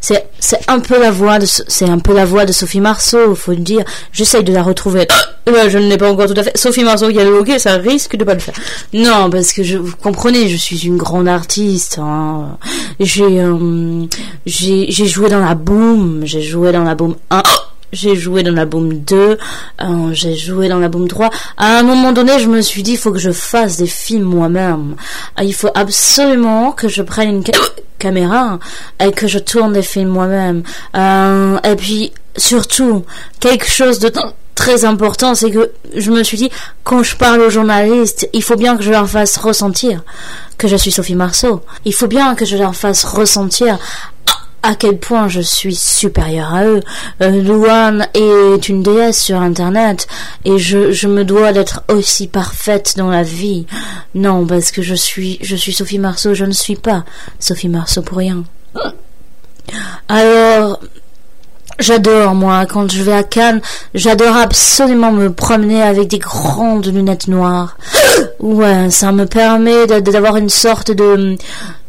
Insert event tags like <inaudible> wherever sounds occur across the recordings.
c'est un peu la voix de c'est un peu la voix de Sophie Marceau, faut le dire. J'essaye de la retrouver. <coughs> Je ne l'ai pas encore tout à fait. Sophie Marceau qui a le hockey, ça risque de pas le faire. Non, parce que je vous comprenez, je suis une grande artiste. Hein. J'ai euh, j'ai joué dans la boom, j'ai joué dans la boom 1 j'ai joué dans la boom 2, euh, j'ai joué dans la boom 3. À un moment donné, je me suis dit, il faut que je fasse des films moi-même. Euh, il faut absolument que je prenne une caméra et que je tourne des films moi-même. Euh, et puis, surtout, quelque chose de très important, c'est que je me suis dit, quand je parle aux journalistes, il faut bien que je leur fasse ressentir que je suis Sophie Marceau. Il faut bien que je leur fasse ressentir à quel point je suis supérieure à eux. Euh, Luan est une déesse sur Internet et je, je me dois d'être aussi parfaite dans la vie. Non, parce que je suis, je suis Sophie Marceau, je ne suis pas Sophie Marceau pour rien. <gasps> Alors, J'adore, moi, quand je vais à Cannes, j'adore absolument me promener avec des grandes lunettes noires. <gasps> Ouais, ça me permet d'avoir une sorte de,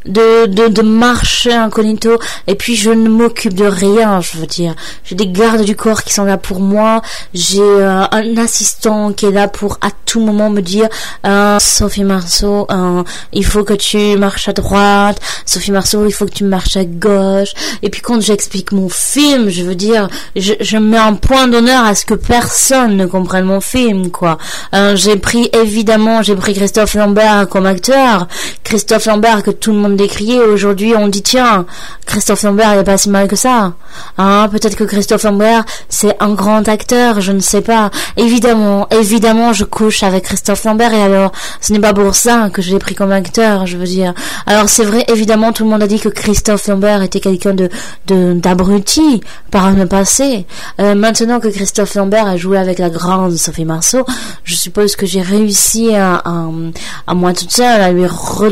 de, de, de marcher incognito. Et puis je ne m'occupe de rien je veux dire. J'ai des gardes du corps qui sont là pour moi. J'ai euh, un assistant qui est là pour à tout moment me dire euh, Sophie Marceau euh, il faut que tu marches à droite. Sophie Marceau il faut que tu marches à gauche. Et puis quand j'explique mon film je veux dire je, je mets un point d'honneur à ce que personne ne comprenne mon film quoi. Euh, j'ai pris évidemment j'ai pris Christophe Lambert comme acteur Christophe Lambert que tout le monde décrié. Aujourd'hui, on dit tiens, Christophe Lambert n'est pas si mal que ça. Hein, peut-être que Christophe Lambert c'est un grand acteur, je ne sais pas. Évidemment, évidemment, je couche avec Christophe Lambert et alors ce n'est pas pour ça que je l'ai pris comme acteur, je veux dire. Alors c'est vrai, évidemment, tout le monde a dit que Christophe Lambert était quelqu'un de d'abruti par le passé. Euh, maintenant que Christophe Lambert a joué avec la grande Sophie Marceau, je suppose que j'ai réussi à, à, à moi toute seule à lui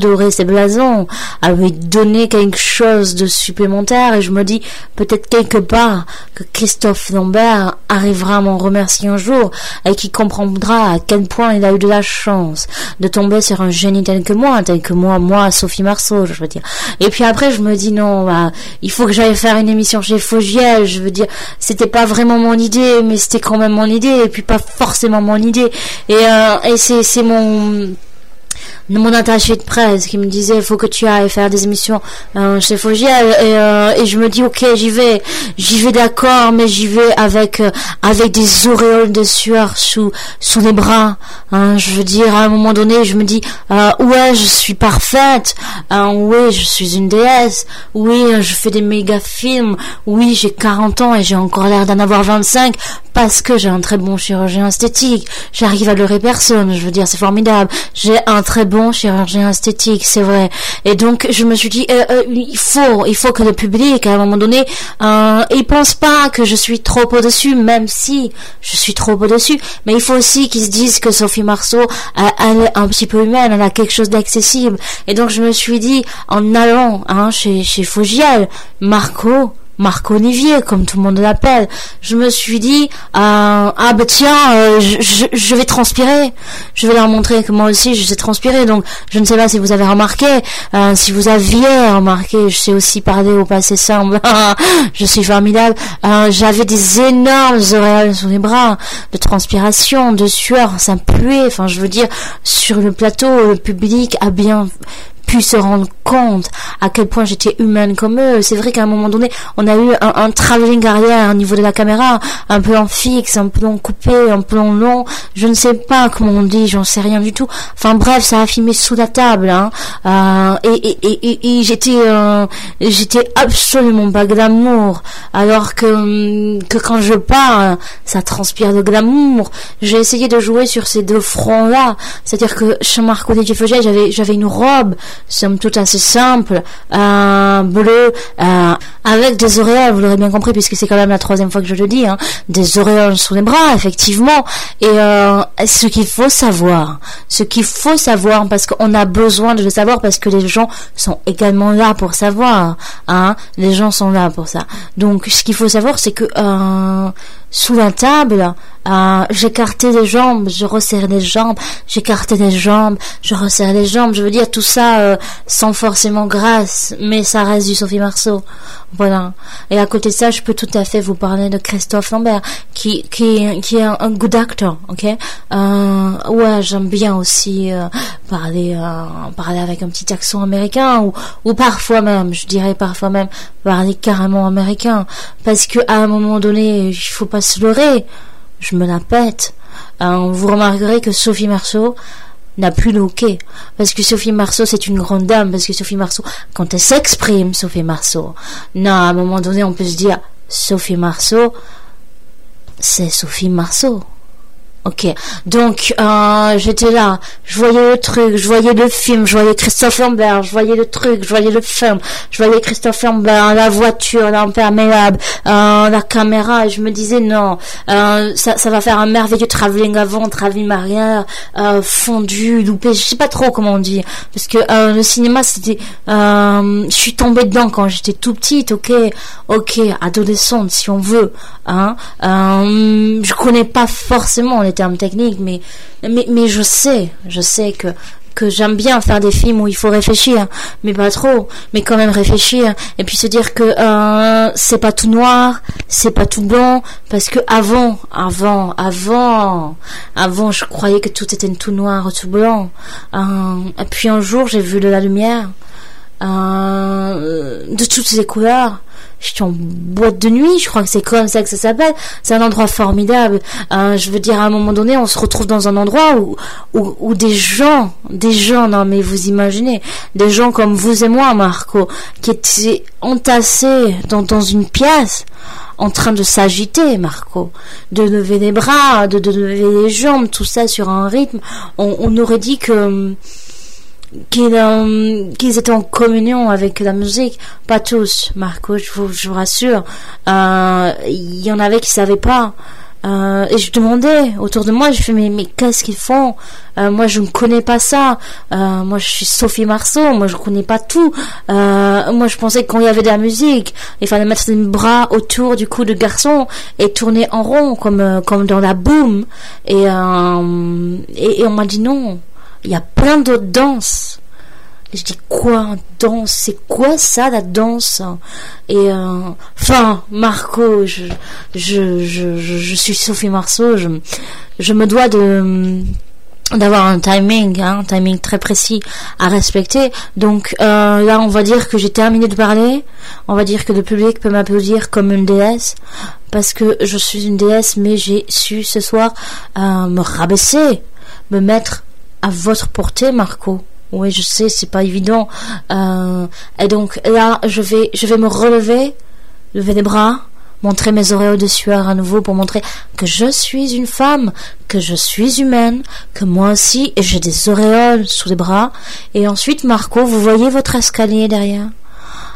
redorer ses blasons, lui donner quelque chose de supplémentaire et je me dis peut-être quelque part que Christophe Lambert arrivera à m'en remercier un jour et qu'il comprendra à quel point il a eu de la chance de tomber sur un génie tel que moi, tel que moi, moi, Sophie Marceau, je veux dire. Et puis après, je me dis non, bah, il faut que j'aille faire une émission chez Fogiel, je veux dire, c'était pas vraiment mon idée, mais c'était quand même mon idée, et puis pas forcément mon idée. Et, euh, et c'est mon mon attaché de presse qui me disait il faut que tu ailles faire des émissions euh, chez Fogiel. Et, euh, et je me dis ok j'y vais. J'y vais d'accord mais j'y vais avec euh, avec des auréoles de sueur sous sous les bras hein, je veux dire à un moment donné je me dis euh, ouais je suis parfaite hein, oui je suis une déesse. Oui je fais des méga films. Oui j'ai 40 ans et j'ai encore l'air d'en avoir 25 parce que j'ai un très bon chirurgien esthétique. J'arrive à leurrer personne je veux dire c'est formidable. J'ai un très bon chirurgien esthétique, c'est vrai. Et donc je me suis dit, euh, euh, il faut, il faut que le public, à un moment donné, euh, il pense pas que je suis trop au-dessus, même si je suis trop au-dessus. Mais il faut aussi qu'ils se disent que Sophie Marceau, elle est un petit peu humaine, elle a quelque chose d'accessible. Et donc je me suis dit, en allant hein, chez, chez Fogiel, Marco, Marc Olivier, comme tout le monde l'appelle, je me suis dit, euh, ah bah tiens, euh, je, je, vais transpirer. Je vais leur montrer que moi aussi je sais transpirer. Donc je ne sais pas si vous avez remarqué, euh, si vous aviez remarqué, je sais aussi parler au passé simple. <laughs> je suis formidable. J'avais des énormes oreilles sous les bras, de transpiration, de sueur, ça puait. Enfin, je veux dire, sur le plateau, le public a bien pu se rendre compte à quel point j'étais humaine comme eux. C'est vrai qu'à un moment donné, on a eu un, un travelling arrière au niveau de la caméra, un plan fixe, un plan coupé, un plan long. Je ne sais pas comment on dit, j'en sais rien du tout. Enfin bref, ça a filmé sous la table. Hein. Euh, et, et, et, et j'étais euh, j'étais absolument pas glamour. Alors que, que quand je parle, ça transpire de glamour. J'ai essayé de jouer sur ces deux fronts-là. C'est-à-dire que chez Marco Di j'avais j'avais une robe somme toute assez simple, un bleu, euh, avec des auréoles, vous l'aurez bien compris, puisque c'est quand même la troisième fois que je le dis, hein, des auréoles sous les bras, effectivement. Et euh, ce qu'il faut savoir, ce qu'il faut savoir, parce qu'on a besoin de le savoir, parce que les gens sont également là pour savoir, hein, les gens sont là pour ça. Donc, ce qu'il faut savoir, c'est que euh, sous la table, Euh, j'écartais les jambes, je resserrais les jambes, j'écartais les jambes, je resserrais les jambes. Je veux dire tout ça euh, sans forcément grâce, mais ça reste du Sophie Marceau. Voilà. Et à côté de ça, je peux tout à fait vous parler de Christophe Lambert, qui qui qui est un, good actor, ok? Euh, ouais, j'aime bien aussi euh, parler euh, parler avec un petit accent américain ou ou parfois même, je dirais parfois même parler carrément américain, parce que à un moment donné, il faut pas se leurrer. Je me la pète. Euh, vous remarquerez que Sophie Marceau n'a plus hockey. Parce que Sophie Marceau, c'est une grande dame. Parce que Sophie Marceau, quand elle s'exprime, Sophie Marceau, non, à un moment donné, on peut se dire, Sophie Marceau, c'est Sophie Marceau. Ok, donc euh, j'étais là, je voyais le truc, je voyais le film, je voyais Christophe Lambert, je voyais le truc, je voyais le film, je voyais Christophe Lambert, la voiture, l'imperméable, euh, la caméra, et je me disais non, euh, ça, ça va faire un merveilleux travelling avant, travelling arrière, euh, fondu, loupé, je sais pas trop comment on dit, parce que euh, le cinéma c'était, euh, je suis tombée dedans quand j'étais tout petite, ok, ok, adolescente si on veut, hein, je connais pas forcément les termes techniques, mais, mais, mais je sais, je sais que, que j'aime bien faire des films où il faut réfléchir, mais pas trop, mais quand même réfléchir, et puis se dire que euh, c'est pas tout noir, c'est pas tout blanc, parce que avant, avant, avant, avant, je croyais que tout était tout noir ou tout blanc. Euh, et puis un jour, j'ai vu de la lumière, euh, de toutes les couleurs, je suis en boîte de nuit, je crois que c'est comme ça que ça s'appelle. C'est un endroit formidable. Euh, je veux dire, à un moment donné, on se retrouve dans un endroit où, où, où, des gens, des gens, non mais vous imaginez, des gens comme vous et moi, Marco, qui étaient entassés dans, dans une pièce, en train de s'agiter, Marco, de lever les bras, de, de lever les jambes, tout ça sur un rythme. On, on aurait dit que qu'ils euh, qu'ils étaient en communion avec la musique. Pas tous, Marco, je vous, rassure. Euh, il y en avait qui savaient pas. Euh, et je demandais autour de moi, je fais mais, mais qu'est-ce qu'ils font? Moi je ne connais pas ça. Moi je suis Sophie Marceau, moi je connais pas tout. Moi je pensais que il y avait de la musique, il fallait mettre les bras autour du cou de garçon et tourner en rond comme comme dans la boom. Et, et on m'a dit non il y a plein d'autres danses. Et je dis quoi danse? C'est quoi ça la danse? Et euh, enfin Marco, je je, je je suis Sophie Marceau, je je me dois de d'avoir un timing, hein, un timing très précis à respecter. Donc euh, là, on va dire que j'ai terminé de parler. On va dire que le public peut m'applaudir comme une déesse parce que je suis une déesse, mais j'ai su ce soir euh, me rabaisser, me mettre à votre portée, Marco. Oui, je sais, c'est pas évident. Euh, et donc là, je vais, je vais me relever, lever les bras, montrer mes auréoles de sueur à nouveau pour montrer que je suis une femme, que je suis humaine, que moi aussi j'ai des auréoles sous les bras. Et ensuite, Marco, vous voyez votre escalier derrière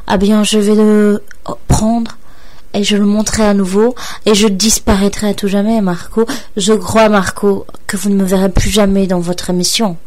Ah bien, je vais le prendre et je le montrerai à nouveau et je disparaîtrai à tout jamais, Marco. Je crois, Marco, que vous ne me verrez plus jamais dans votre émission.